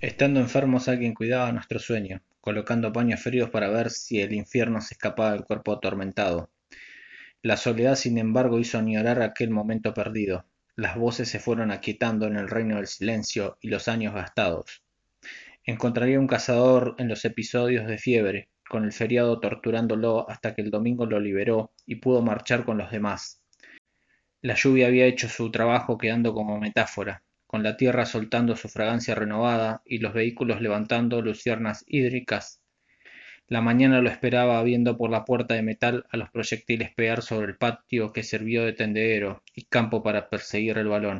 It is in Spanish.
Estando enfermos alguien cuidaba nuestro sueño, colocando paños fríos para ver si el infierno se escapaba del cuerpo atormentado. La soledad sin embargo hizo añorar aquel momento perdido. Las voces se fueron aquietando en el reino del silencio y los años gastados. Encontraría un cazador en los episodios de fiebre, con el feriado torturándolo hasta que el domingo lo liberó y pudo marchar con los demás. La lluvia había hecho su trabajo quedando como metáfora, con la tierra soltando su fragancia renovada y los vehículos levantando luciernas hídricas. La mañana lo esperaba viendo por la puerta de metal a los proyectiles pegar sobre el patio que sirvió de tendedero y campo para perseguir el balón.